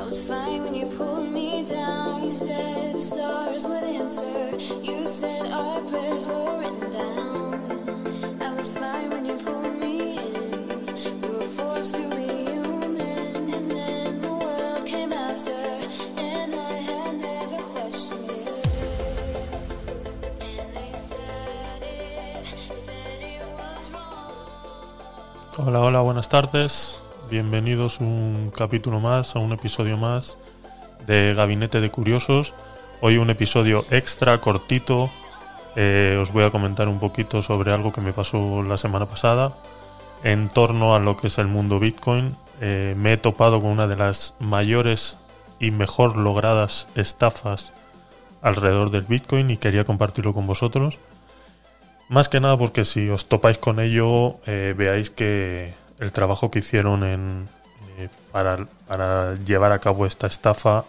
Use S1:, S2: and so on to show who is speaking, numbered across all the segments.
S1: I was fine when you pulled me down. You said the stars would answer. You said our were written down. I was fine when you pulled me in. We were forced to be human, and then the world came after.
S2: Hola, hola, buenas tardes. Bienvenidos un capítulo más, a un episodio más de Gabinete de Curiosos. Hoy un episodio extra, cortito. Eh, os voy a comentar un poquito sobre algo que me pasó la semana pasada en torno a lo que es el mundo Bitcoin. Eh, me he topado con una de las mayores y mejor logradas estafas alrededor del Bitcoin y quería compartirlo con vosotros. Más que nada porque si os topáis con ello, eh, veáis que el trabajo que hicieron en, eh, para, llevar a cabo esta estafa,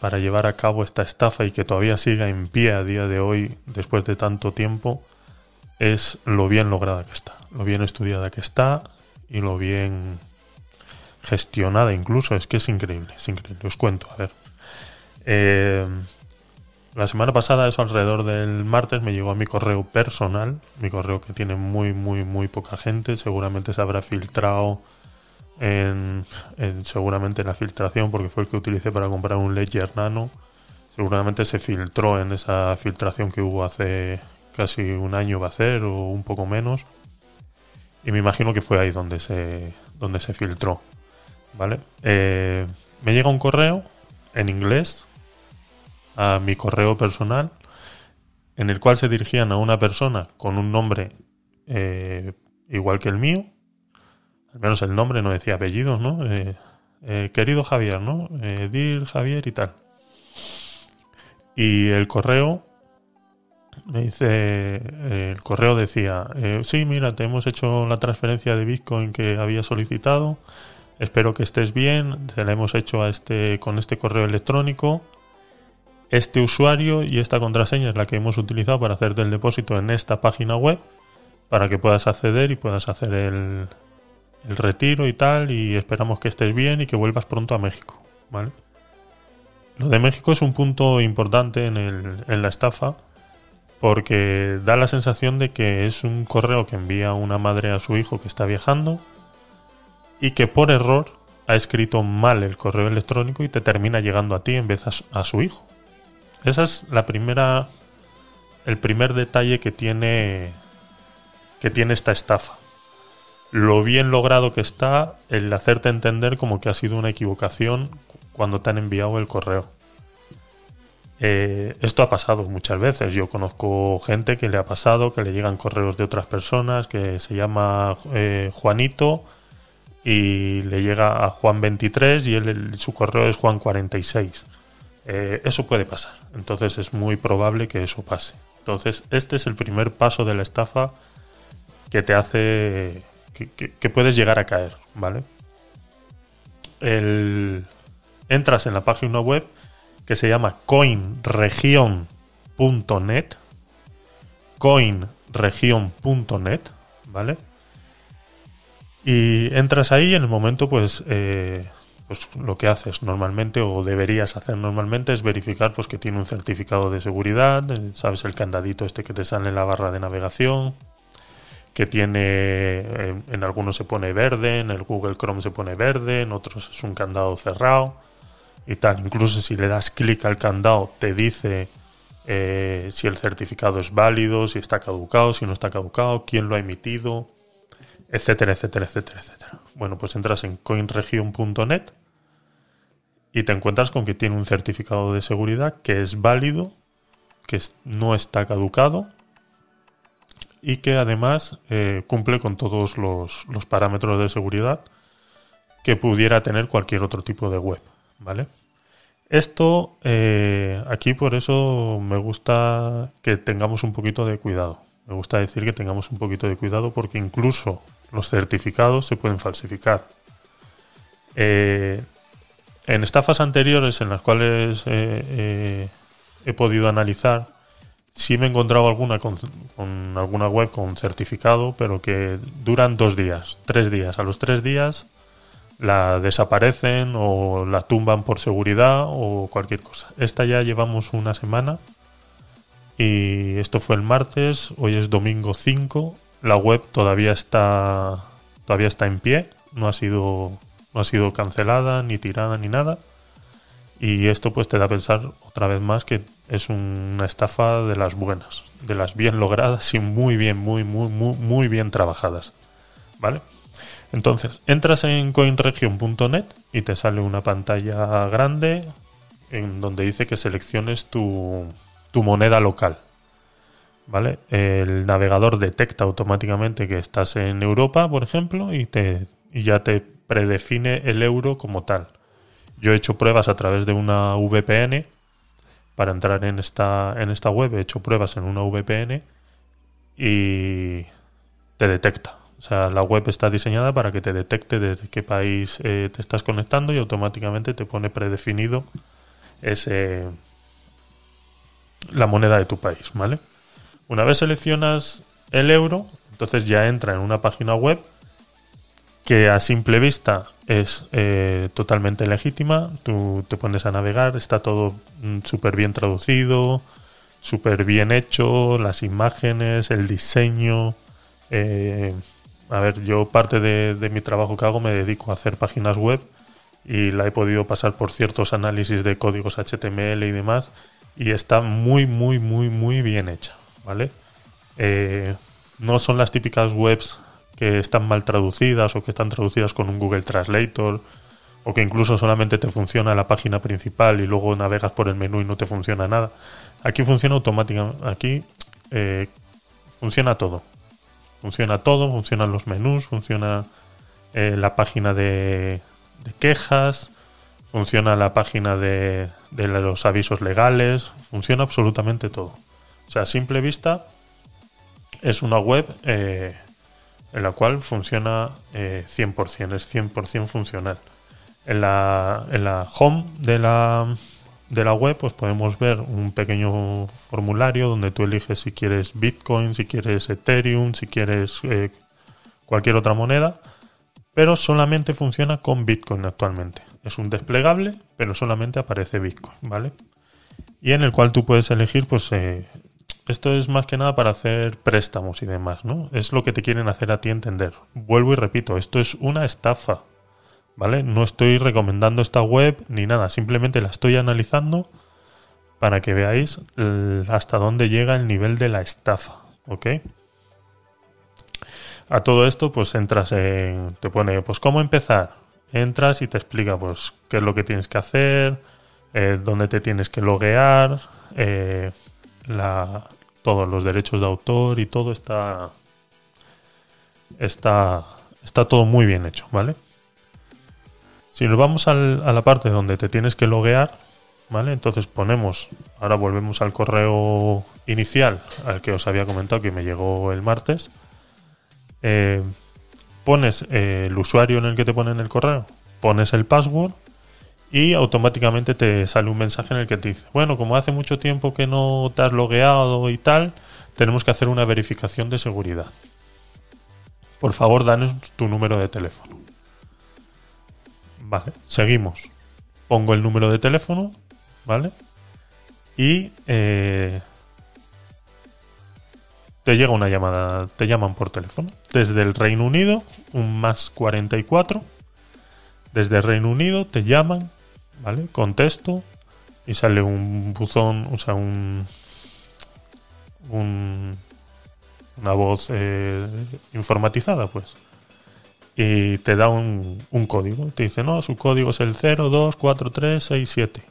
S2: para llevar a cabo esta estafa y que todavía siga en pie a día de hoy, después de tanto tiempo, es lo bien lograda que está, lo bien estudiada que está y lo bien gestionada incluso. Es que es increíble, es increíble. Os cuento, a ver. Eh, la semana pasada, eso alrededor del martes, me llegó a mi correo personal, mi correo que tiene muy, muy, muy poca gente, seguramente se habrá filtrado en, en- seguramente en la filtración, porque fue el que utilicé para comprar un Ledger Nano, seguramente se filtró en esa filtración que hubo hace casi un año va a ser, o un poco menos, y me imagino que fue ahí donde se, donde se filtró, ¿vale? Eh, me llega un correo en inglés, a mi correo personal en el cual se dirigían a una persona con un nombre eh, igual que el mío, al menos el nombre no decía apellidos, ¿no? Eh, eh, querido Javier, ¿no? Dir Javier y tal. Y el correo me dice, el correo decía, sí, mira, te hemos hecho la transferencia de Bitcoin que había solicitado, espero que estés bien, te la hemos hecho a este, con este correo electrónico, este usuario y esta contraseña es la que hemos utilizado para hacerte el depósito en esta página web para que puedas acceder y puedas hacer el, el retiro y tal y esperamos que estés bien y que vuelvas pronto a México, ¿vale? Lo de México es un punto importante en, el- en la estafa porque da la sensación de que es un correo que envía una madre a su hijo que está viajando y que por error ha escrito mal el correo electrónico y te termina llegando a ti en vez a su- a su hijo. Esa es la primera. El primer detalle que tiene. que tiene esta estafa. Lo bien logrado que está el hacerte entender como que ha sido una equivocación cu- cuando te han enviado el correo. Eh, esto ha pasado muchas veces. Yo conozco gente que le ha pasado, que le llegan correos de otras personas, que se llama eh, Juanito y le llega a Juan 23 y él, el- su correo es Juan 46. Eh, eso puede pasar. Entonces es muy probable que eso pase. Entonces este es el primer paso de la estafa que te hace que, puedes llegar a caer, ¿vale? El- entras en la página web que se llama coinregion.net coinregion.net, ¿vale? Y entras ahí en el momento, pues, eh, pues lo que haces normalmente o deberías hacer normalmente es verificar pues que tiene un certificado de seguridad, eh, sabes el candadito este que te sale en la barra de navegación, que tiene, eh, en algunos se pone verde, en el Google Chrome se pone verde, en otros es un candado cerrado y tal. Incluso si le das clic al candado te dice eh, si el certificado es válido, si está caducado, si no está caducado, quién lo ha emitido, etcétera, etcétera, etcétera, etcétera. Bueno, pues entras en coinregion.net y te encuentras con que tiene un certificado de seguridad que es válido, que no está caducado y que además eh, cumple con todos los, los parámetros de seguridad que pudiera tener cualquier otro tipo de web, ¿vale? Esto, eh, aquí por eso me gusta que tengamos un poquito de cuidado. Me gusta decir que tengamos un poquito de cuidado porque incluso los certificados se pueden falsificar. Eh, en estafas anteriores en las cuales eh, eh, he podido analizar, sí me he encontrado alguna con, con alguna web con certificado, pero que duran dos días, tres días. A los tres días la desaparecen o la tumban por seguridad o cualquier cosa. Esta ya llevamos una semana y esto fue el martes, hoy es domingo 5, la web todavía está todavía está en pie, no ha sido no ha sido cancelada ni tirada ni nada. Y esto pues te da a pensar otra vez más que es una estafa de las buenas, de las bien logradas y muy bien, muy, muy, muy, muy bien trabajadas. ¿Vale? Entonces, entras en coinregion.net y te sale una pantalla grande en donde dice que selecciones tu, tu moneda local. ¿Vale? El navegador detecta automáticamente que estás en Europa, por ejemplo, y, te, y ya te predefine el euro como tal. Yo he hecho pruebas a través de una VPN para entrar en esta, en esta web. He hecho pruebas en una VPN y te detecta. O sea, la web está diseñada para que te detecte desde qué país eh, te estás conectando y automáticamente te pone predefinido ese la moneda de tu país, ¿vale? Una vez seleccionas el euro, entonces ya entra en una página web que a simple vista es eh, totalmente legítima. Tú te pones a navegar, está todo mm, súper bien traducido, súper bien hecho, las imágenes, el diseño. Eh, a ver, yo parte de, mi trabajo que hago me dedico a hacer páginas web y la he podido pasar por ciertos análisis de códigos HTML y demás y está muy, muy, muy, muy bien hecha, ¿vale? Eh, no son las típicas webs que están mal traducidas o que están traducidas con un Google Translator o que incluso solamente te funciona la página principal y luego navegas por el menú y no te funciona nada. Aquí funciona automáticamente, aquí eh, funciona todo. Funciona todo, funcionan los menús, funciona eh, la página de, quejas, funciona la página de, de, los avisos legales, funciona absolutamente todo. O sea, a simple vista es una web eh, en la cual funciona eh, 100%, es 100% funcional. En la, en la home de la, de la web pues podemos ver un pequeño formulario donde tú eliges si quieres Bitcoin, si quieres Ethereum, si quieres eh, cualquier otra moneda, pero solamente funciona con Bitcoin actualmente. Es un desplegable, pero solamente aparece Bitcoin, ¿vale? Y en el cual tú puedes elegir pues eh, esto es más que nada para hacer préstamos y demás, ¿no? Es lo que te quieren hacer a ti entender. Vuelvo y repito, esto es una estafa, ¿vale? No estoy recomendando esta web ni nada, simplemente la estoy analizando para que veáis hasta dónde llega el nivel de la estafa, ¿ok? A todo esto, pues entras en. Te pone, pues, ¿cómo empezar? Entras y te explica, pues, qué es lo que tienes que hacer, eh, dónde te tienes que loguear, eh, la, todos los derechos de autor y todo está, está, está todo muy bien hecho, ¿vale? Si nos vamos a la parte donde te tienes que loguear, ¿vale? Entonces ponemos, ahora volvemos al correo inicial, al que os había comentado que me llegó el martes. Eh, pones eh, el usuario en el que te ponen el correo, pones el password y automáticamente te sale un mensaje en el que te dice, bueno, como hace mucho tiempo que no te has logueado y tal, tenemos que hacer una verificación de seguridad. Por favor, danos tu número de teléfono. Vale, seguimos. Pongo el número de teléfono, ¿vale? Y eh, te llega una llamada, te llaman por teléfono. Desde el Reino Unido, un más 44. Desde el Reino Unido te llaman ¿vale? Contesto y sale un buzón, o sea, un, una voz eh, informatizada, pues. Y te da un, un, código. Te dice, no, su código es el 024367.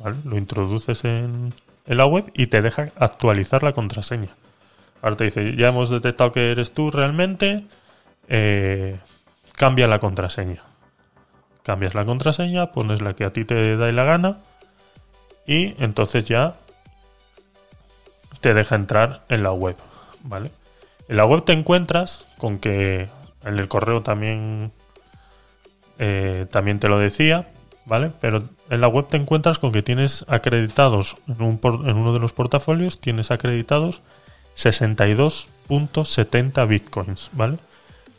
S2: ¿Vale? Lo introduces en, en la web y te deja actualizar la contraseña. Ahora te dice, ya hemos detectado que eres tú realmente, eh, cambia la contraseña cambias la contraseña, pones la que a ti te da la gana y entonces ya te deja entrar en la web, ¿vale? En la web te encuentras con que en el correo también eh, también te lo decía, ¿vale? Pero en la web te encuentras con que tienes acreditados en, en uno de los portafolios tienes acreditados 62.70 bitcoins, ¿vale?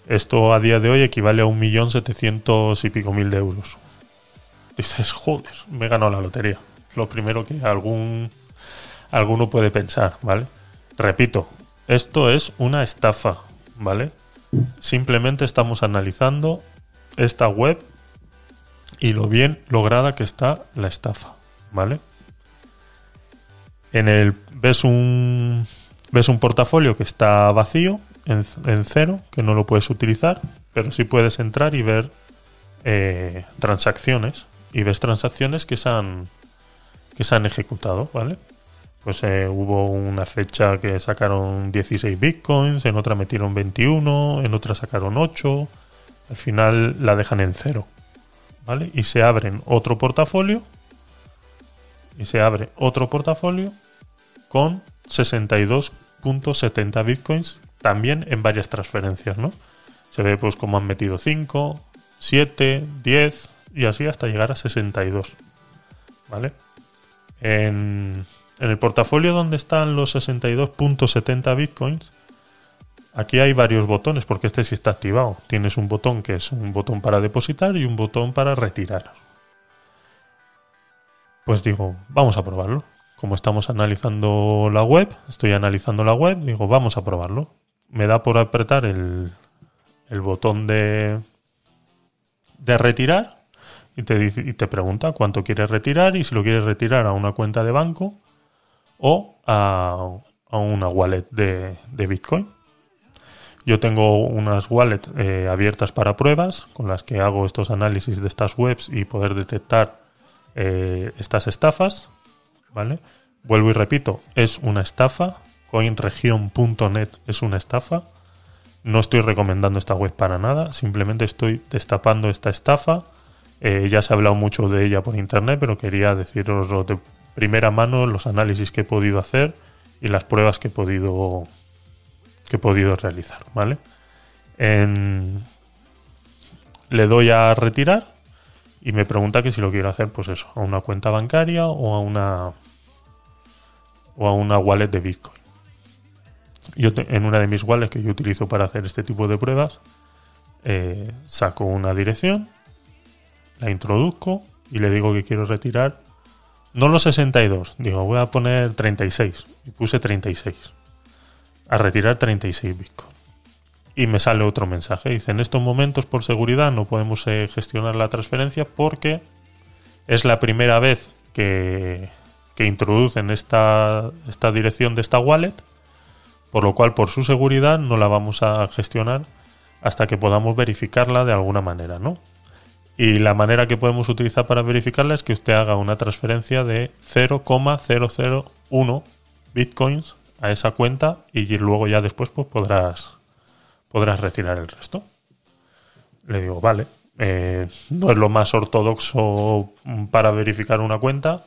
S2: Esto a día de hoy equivale a un millón setecientos y pico mil de euros. Dices, joder, me ganado la lotería. Lo primero que algún alguno puede pensar, ¿vale? Repito, esto es una estafa, ¿vale? Simplemente estamos analizando esta web y lo bien lograda que está la estafa, ¿vale? En el ves un ves un portafolio que está vacío en, cero, que no lo puedes utilizar, pero sí puedes entrar y ver eh, transacciones y ves transacciones que se han que se han ejecutado, ¿vale? Pues eh, hubo una fecha que sacaron 16 bitcoins, en otra metieron 21, en otra sacaron 8, al final la dejan en cero, ¿vale? Y se abren otro portafolio y se abre otro portafolio con 62.70 bitcoins también en varias transferencias, ¿no? Se ve pues como han metido 5, 7, 10 y así hasta llegar a 62, ¿vale? En, en el portafolio donde están los 62.70 bitcoins, aquí hay varios botones porque este sí está activado. Tienes un botón que es un botón para depositar y un botón para retirar. Pues digo, vamos a probarlo. Como estamos analizando la web, estoy analizando la web, digo, vamos a probarlo. Me da por apretar el, botón de, retirar y te, y te pregunta cuánto quieres retirar y si lo quieres retirar a una cuenta de banco o a, una wallet de, Bitcoin. Yo tengo unas wallets eh, abiertas para pruebas con las que hago estos análisis de estas webs y poder detectar eh, estas estafas. ¿Vale? Vuelvo y repito, es una estafa. Coinregion.net es una estafa. No estoy recomendando esta web para nada, simplemente estoy destapando esta estafa. Eh, ya se ha hablado mucho de ella por internet, pero quería deciros de primera mano los análisis que he podido hacer y las pruebas que he podido que he podido realizar, ¿vale? le doy a retirar y me pregunta que si lo quiero hacer, pues eso, a una cuenta bancaria o a una o a una wallet de Bitcoin. Yo en una de mis wallets que yo utilizo para hacer este tipo de pruebas, eh, saco una dirección, la introduzco y le digo que quiero retirar no los 62, digo, voy a poner 36. Y puse 36. A retirar 36 Bitcoin. Y me sale otro mensaje. Dice, en estos momentos por seguridad no podemos eh, gestionar la transferencia porque es la primera vez que, que introducen esta, esta dirección de esta wallet. Por lo cual, por su seguridad, no la vamos a gestionar hasta que podamos verificarla de alguna manera, ¿no? Y la manera que podemos utilizar para verificarla es que usted haga una transferencia de 0,001 bitcoins a esa cuenta y luego ya después pues podrás, podrás retirar el resto. Le digo, vale, eh, no es lo más ortodoxo para verificar una cuenta,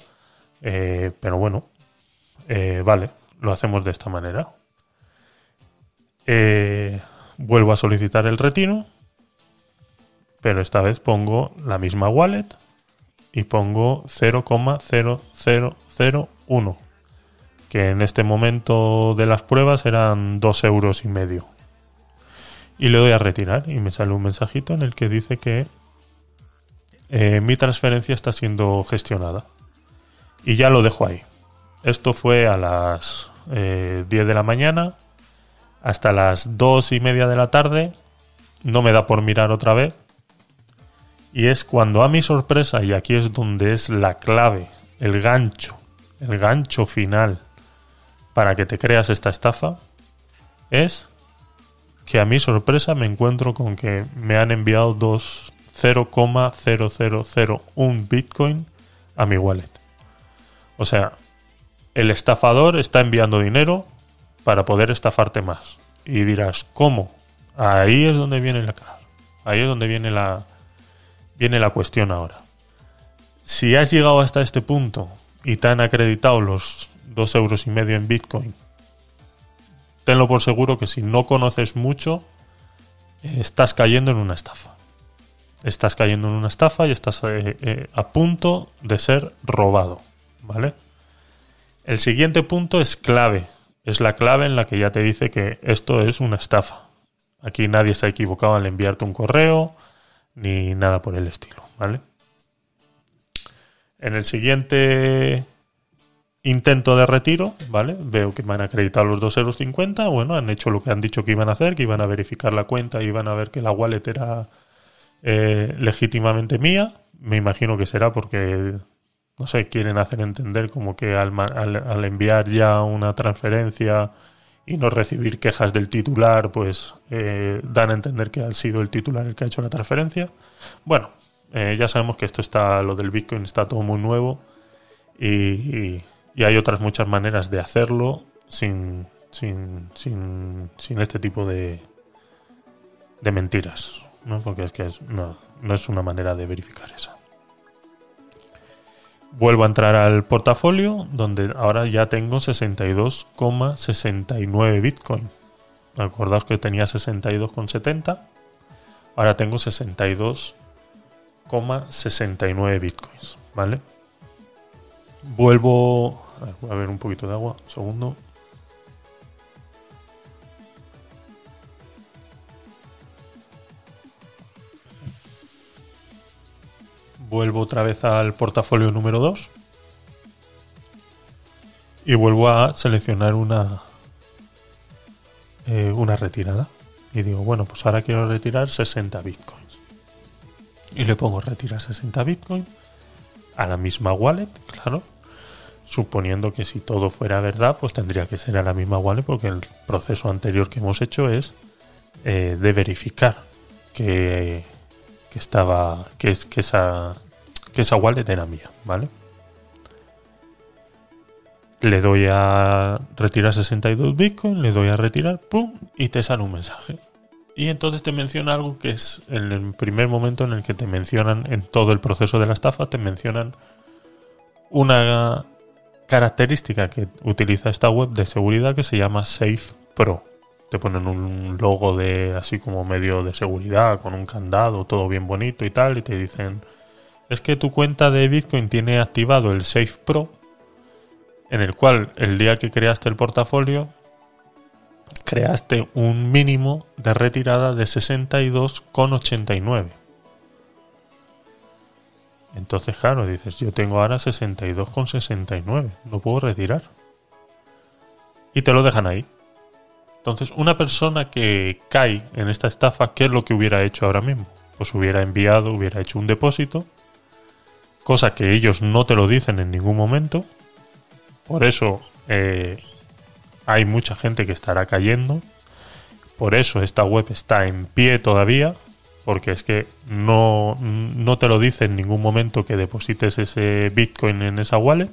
S2: eh, pero bueno, eh, vale, lo hacemos de esta manera. Vuelvo a solicitar el retiro pero esta vez pongo la misma wallet y pongo 0,0001, que en este momento de las pruebas eran 2 euros y medio. Y le doy a retirar y me sale un mensajito en el que dice que eh, mi transferencia está siendo gestionada. Y ya lo dejo ahí. Esto fue a las 10 eh, de la mañana hasta las 2 y media de la tarde. No me da por mirar otra vez y es cuando a mi sorpresa, y aquí es donde es la clave, el gancho, el gancho final para que te creas esta estafa, es que a mi sorpresa me encuentro con que me han enviado dos 0,0001 Bitcoin a mi wallet. O sea, el estafador está enviando dinero para poder estafarte más. Y dirás, ¿cómo? Ahí es donde viene la Ahí es donde viene la, viene la cuestión ahora. Si has llegado hasta este punto y te han acreditado los dos euros y medio en Bitcoin, tenlo por seguro que si no conoces mucho, estás cayendo en una estafa. Estás cayendo en una estafa y estás eh, eh, a punto de ser robado. ¿Vale? El siguiente punto es clave. Es la clave en la que ya te dice que esto es una estafa. Aquí nadie se ha equivocado al enviarte un correo ni nada por el estilo, ¿vale? En el siguiente intento de retiro, ¿vale? Veo que me han acreditado los 2,50 euros. Bueno, han hecho lo que han dicho que iban a hacer, que iban a verificar la cuenta y iban a ver que la wallet era eh, legítimamente mía. Me imagino que será porque, no sé, quieren hacer entender como que al, enviar ya una transferencia y no recibir quejas del titular, pues eh, dan a entender que ha sido el titular el que ha hecho la transferencia. Bueno, eh, ya sabemos que esto está, lo del Bitcoin está todo muy nuevo y, hay otras muchas maneras de hacerlo sin, sin, sin, sin este tipo de, de mentiras, ¿no? porque es que no, no es una manera de verificar esa. Vuelvo a entrar al portafolio, donde ahora ya tengo 62,69 Bitcoin. Acordaos que tenía 62,70. Ahora tengo 62 69 bitcoins, ¿vale? Vuelvo... A ver, voy a ver un poquito de agua, un segundo. Vuelvo otra vez al portafolio número 2. Y vuelvo a seleccionar una, eh, una retirada. Y digo, bueno, pues ahora quiero retirar 60 bitcoins y le pongo retirar 60 Bitcoin a la misma wallet, claro. Suponiendo que si todo fuera verdad, pues tendría que ser a la misma wallet porque el proceso anterior que hemos hecho es eh, de verificar que, que estaba que, es, que, esa, que esa wallet era mía, ¿vale? Le doy a retirar 62 Bitcoin, le doy a retirar, ¡pum! y te sale un mensaje y entonces te menciona algo que es en el primer momento en el que te mencionan en todo el proceso de la estafa, te mencionan una característica que utiliza esta web de seguridad que se llama Safe Pro. Te ponen un logo de así como medio de seguridad con un candado, todo bien bonito y tal, y te dicen, es que tu cuenta de Bitcoin tiene activado el Safe Pro, en el cual el día que creaste el portafolio creaste un mínimo de retirada de 62,89. Entonces, claro, dices, yo tengo ahora 62,69, no puedo retirar. Y te lo dejan ahí. Entonces, una persona que cae en esta estafa, ¿qué es lo que hubiera hecho ahora mismo? Pues hubiera enviado, hubiera hecho un depósito, cosa que ellos no te lo dicen en ningún momento. Por eso eh, hay mucha gente que estará cayendo. Por eso esta web está en pie todavía, porque es que no, no te lo dice en ningún momento que deposites ese Bitcoin en esa wallet,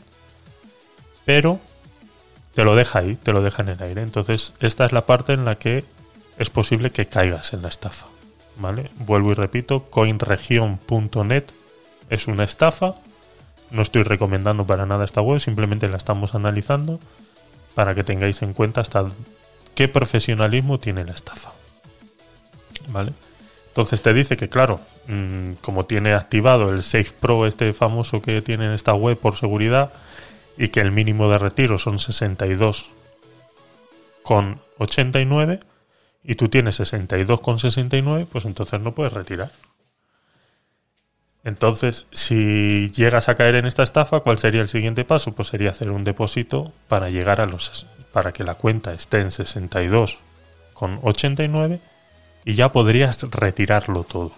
S2: pero te lo deja ahí, te lo deja en el aire. Entonces, esta es la parte en la que es posible que caigas en la estafa. ¿Vale? Vuelvo y repito, coinregion.net es una estafa. No estoy recomendando para nada esta web, simplemente la estamos analizando para que tengáis en cuenta hasta qué profesionalismo tiene la estafa. ¿Vale? Entonces te dice que, claro, mm, como tiene activado el Safe Pro, este famoso que tiene en esta web por seguridad, y que el mínimo de retiro son 62 con 89 y tú tienes 62 con 69, pues entonces no puedes retirar. Entonces, si llegas a caer en esta estafa, ¿cuál sería el siguiente paso? Pues sería hacer un depósito para llegar a los para que la cuenta esté en 62 con 89 y ya podrías retirarlo todo.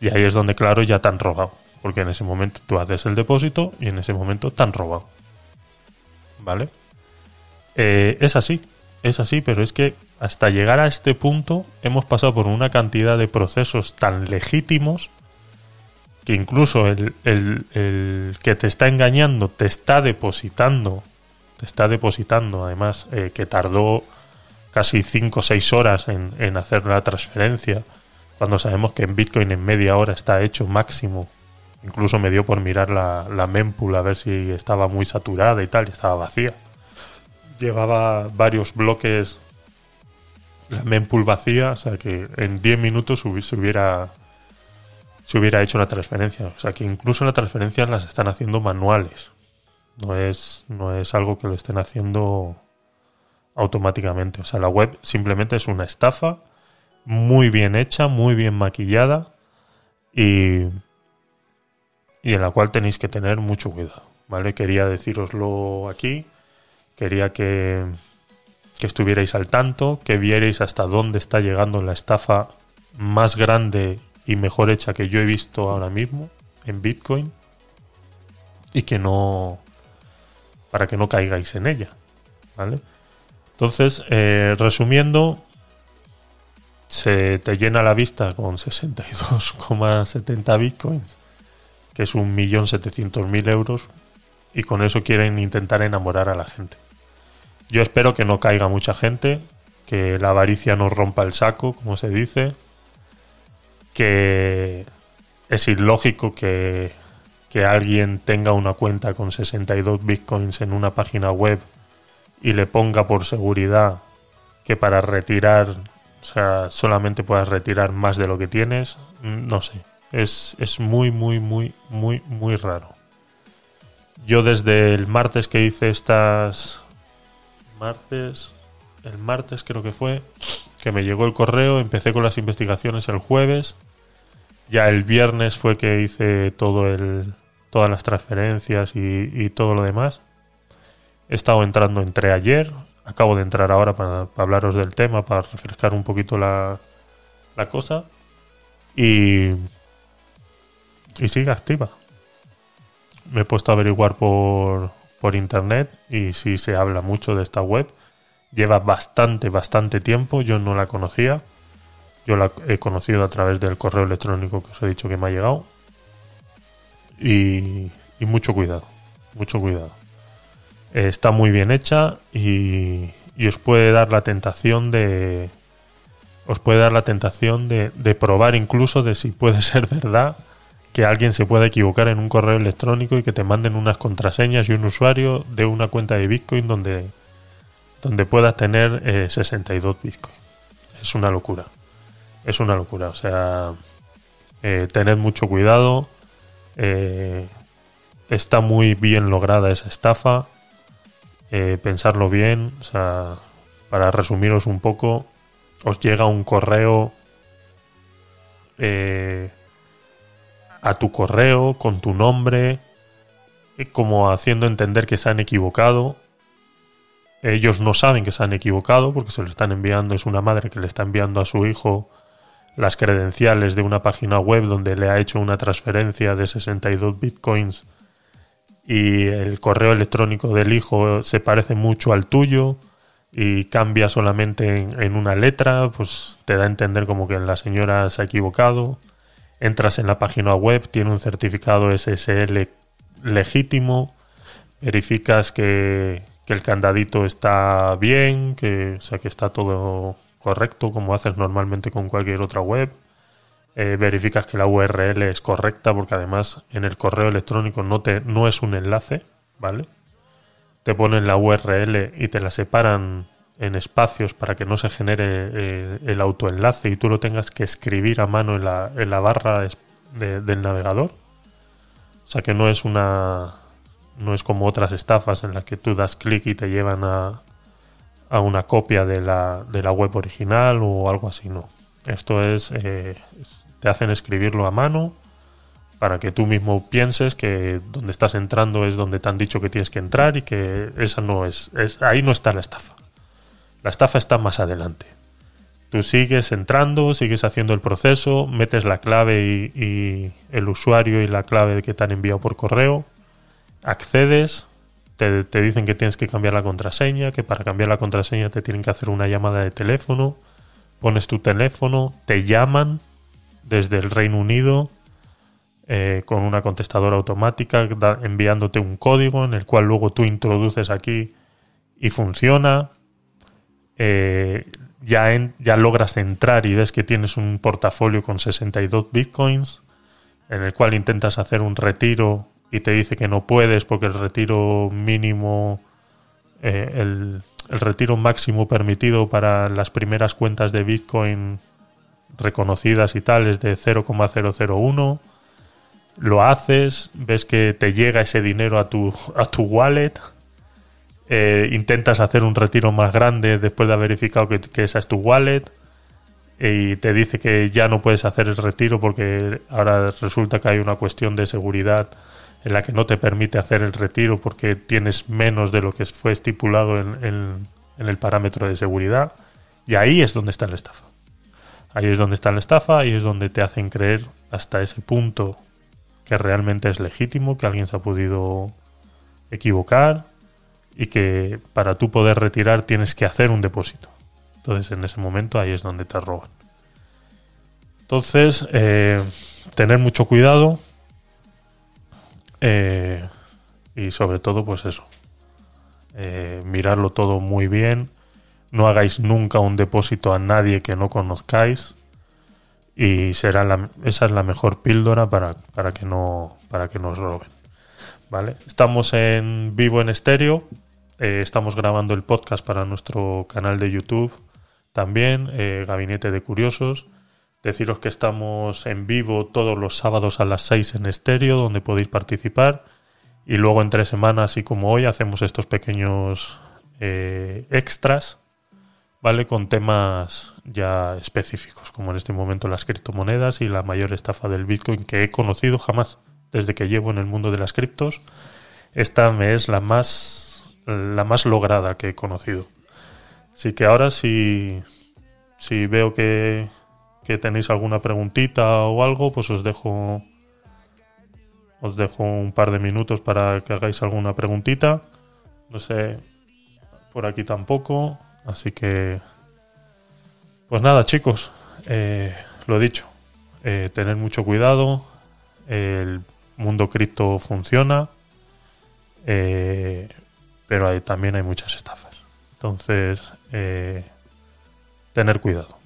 S2: Y ahí es donde, claro, ya te han robado. Porque en ese momento tú haces el depósito y en ese momento te han robado. ¿Vale? Eh, es así, es así, pero es que hasta llegar a este punto hemos pasado por una cantidad de procesos tan legítimos que incluso el, que te está engañando te está depositando, te está depositando, además, eh, que tardó casi 5 o 6 horas en, hacer la transferencia, cuando sabemos que en Bitcoin en media hora está hecho máximo. Incluso me dio por mirar la, la mempool a ver si estaba muy saturada y tal, y estaba vacía. Llevaba varios bloques la mempool vacía, o sea que en 10 minutos se hubiera se hubiera hecho la transferencia. O sea que incluso las transferencias las están haciendo manuales. No es, no es algo que lo estén haciendo automáticamente. O sea, la web simplemente es una estafa muy bien hecha, muy bien maquillada y, y en la cual tenéis que tener mucho cuidado, ¿vale? Quería deciroslo aquí, quería que, que estuvierais al tanto, que vierais hasta dónde está llegando la estafa más grande y mejor hecha que yo he visto ahora mismo en Bitcoin y que no para que no caigáis en ella, ¿vale? Entonces, eh, resumiendo, se te llena la vista con 62,70 bitcoins, que es un millón setecientos mil euros, y con eso quieren intentar enamorar a la gente. Yo espero que no caiga mucha gente, que la avaricia no rompa el saco, como se dice, que es ilógico que, que alguien tenga una cuenta con 62 bitcoins en una página web y le ponga por seguridad que para retirar o sea, solamente puedas retirar más de lo que tienes, no sé. Es, es muy, muy, muy, muy, muy raro. Yo desde el martes que hice estas... Martes... El martes creo que fue, que me llegó el correo, empecé con las investigaciones el jueves. Ya el viernes fue que hice todo el, todas las transferencias y, todo lo demás. He estado entrando entre ayer, acabo de entrar ahora para, hablaros del tema, para refrescar un poquito la, la cosa. Y, y sigue activa. Me he puesto a averiguar por, por internet y si se habla mucho de esta web. Lleva bastante, bastante tiempo. Yo no la conocía. Yo la he conocido a través del correo electrónico que os he dicho que me ha llegado. Y, y mucho cuidado. Mucho cuidado está muy bien hecha y, os puede dar la tentación de os puede dar la tentación de, probar incluso de si puede ser verdad que alguien se pueda equivocar en un correo electrónico y que te manden unas contraseñas y un usuario de una cuenta de Bitcoin donde, donde puedas tener 62 eh, Bitcoin. Es una locura. Es una locura. O sea, eh, tened mucho cuidado. Eh, está muy bien lograda esa estafa. Eh, pensarlo bien, o sea, para resumiros un poco, os llega un correo eh, a tu correo con tu nombre, eh, como haciendo entender que se han equivocado. Ellos no saben que se han equivocado porque se lo están enviando, es una madre que le está enviando a su hijo las credenciales de una página web donde le ha hecho una transferencia de 62 bitcoins y el correo electrónico del hijo se parece mucho al tuyo y cambia solamente en, una letra, pues te da a entender como que la señora se ha equivocado. Entras en la página web, tiene un certificado SSL legítimo, verificas que, que el candadito está bien, que, sea, que está todo correcto como haces normalmente con cualquier otra web eh, verificas que la URL es correcta porque además en el correo electrónico no, te, no es un enlace, ¿vale? Te ponen la URL y te la separan en espacios para que no se genere eh, el autoenlace y tú lo tengas que escribir a mano en la, en la barra del navegador. O sea que no es una no es como otras estafas en las que tú das clic y te llevan a, a una copia de la, de la web original o algo así, no. Esto es, eh, te hacen escribirlo a mano para que tú mismo pienses que donde estás entrando es donde te han dicho que tienes que entrar y que esa no es, ahí no está la estafa. La estafa está más adelante. Tú sigues entrando, sigues haciendo el proceso, metes la clave y, el usuario y la clave que te han enviado por correo, accedes, te, dicen que tienes que cambiar la contraseña, que para cambiar la contraseña te tienen que hacer una llamada de teléfono, pones tu teléfono, te llaman desde el Reino Unido eh, con una contestadora automática enviándote un código en el cual luego tú introduces aquí y funciona. Eh, ya, ya logras entrar y ves que tienes un portafolio con 62 bitcoins en el cual intentas hacer un retiro y te dice que no puedes porque el retiro mínimo, eh, el, el retiro máximo permitido para las primeras cuentas de Bitcoin reconocidas y tales de 0,001. Lo haces, ves que te llega ese dinero a tu, a tu wallet. Eh, intentas hacer un retiro más grande después de haber verificado que, esa es tu wallet. y te dice que ya no puedes hacer el retiro porque ahora resulta que hay una cuestión de seguridad en la que no te permite hacer el retiro porque tienes menos de lo que fue estipulado en, el parámetro de seguridad. Y ahí es donde está la estafa. Ahí es donde está la estafa, ahí es donde te hacen creer hasta ese punto que realmente es legítimo, que alguien se ha podido equivocar y que para tú poder retirar tienes que hacer un depósito. Entonces en ese momento ahí es donde te roban. Entonces, eh, tener mucho cuidado eh, y sobre todo pues eso, eh, mirarlo todo muy bien, no hagáis nunca un depósito a nadie que no conozcáis y será esa es la mejor píldora para, para, que no para que nos roben. ¿Vale? Estamos en vivo en estéreo, estamos grabando el podcast para nuestro canal de YouTube también, eh, Gabinete de Curiosos. Deciros que estamos en vivo todos los sábados a las 6 en estéreo, donde podéis participar. Y luego entre semanas, y como hoy, hacemos estos pequeños eh, extras, ¿vale? Con temas ya específicos, como en este momento las criptomonedas y la mayor estafa del Bitcoin que he conocido jamás. Desde que llevo en el mundo de las criptos, esta me es la más, la más lograda que he conocido. Así que ahora si, si veo que, que tenéis alguna preguntita o algo, pues os dejo os dejo un par de minutos para que hagáis alguna preguntita. No sé, por aquí tampoco. Así que, pues nada, chicos, eh, lo dicho, eh, tener mucho cuidado. El mundo cripto funciona, eh, pero también hay muchas estafas. Entonces, eh, tener cuidado.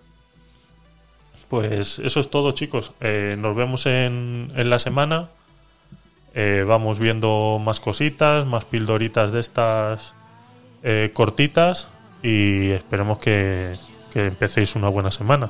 S2: Pues eso es todo, chicos. Eh, nos vemos en, en la semana. Eh, vamos viendo más cositas, más pildoritas de estas cortitas y esperemos que, que empecéis una buena semana.